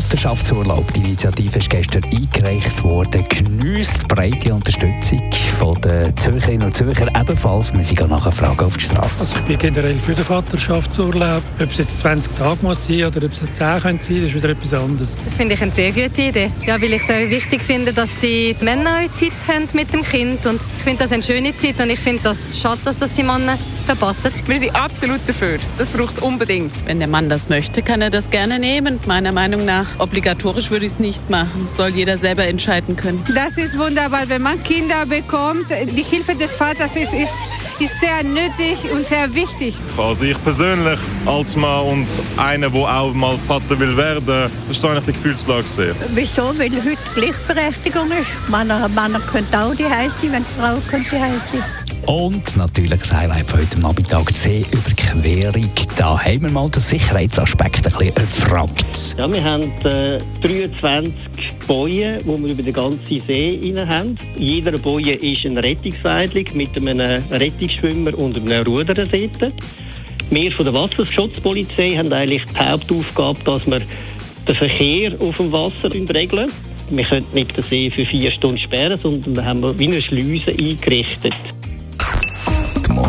Vaterschaftsurlaub. Die Initiative ist gestern eingereicht worden. Geniesst breite Unterstützung von den Zürcherinnen und Zürcher ebenfalls. Wir sind nachher Fragen auf die Straße. Also ich bin generell für den Vaterschaftsurlaub. Ob es jetzt 20 Tage muss sein oder ob es 10 können sein, das ist wieder etwas anderes. Das finde ich eine sehr gute Idee. Ja, weil ich es auch wichtig finde, dass die Männer auch Zeit haben mit dem Kind. Und ich finde das eine schöne Zeit und ich finde das schade, dass das die Männer verpassen. Wir sind absolut dafür. Das braucht es unbedingt. Wenn der Mann das möchte, kann er das gerne nehmen. Meiner Meinung nach obligatorisch würde ich es nicht machen. Soll jeder selber entscheiden können. Das ist wunderbar, wenn man Kinder bekommt. Die Hilfe des Vaters ist, ist, ist sehr nötig und sehr wichtig. Also ich persönlich als Mann und einer, der auch mal Vater will werden, verstehe ich die Gefühlslage sehr. Wieso? Weil heute Gleichberechtigung ist. Männer, Männer können auch die sein, wenn Frauen die sein. Und natürlich das Highlight von heute Nachmittag, die Seeüberquerung. Da haben wir mal den Sicherheitsaspekt ein bisschen erfragt. Ja, wir haben äh, 23 Bojen, die wir über den ganzen See rein haben. Jeder Boje ist eine Rettungsseilung mit einem Rettungsschwimmer und einem Ruder. Wir von der Wasserschutzpolizei haben eigentlich die Hauptaufgabe, dass wir den Verkehr auf dem Wasser regeln. Wir können nicht den See für vier Stunden sperren, sondern haben wir wie eine Schleuse eingerichtet.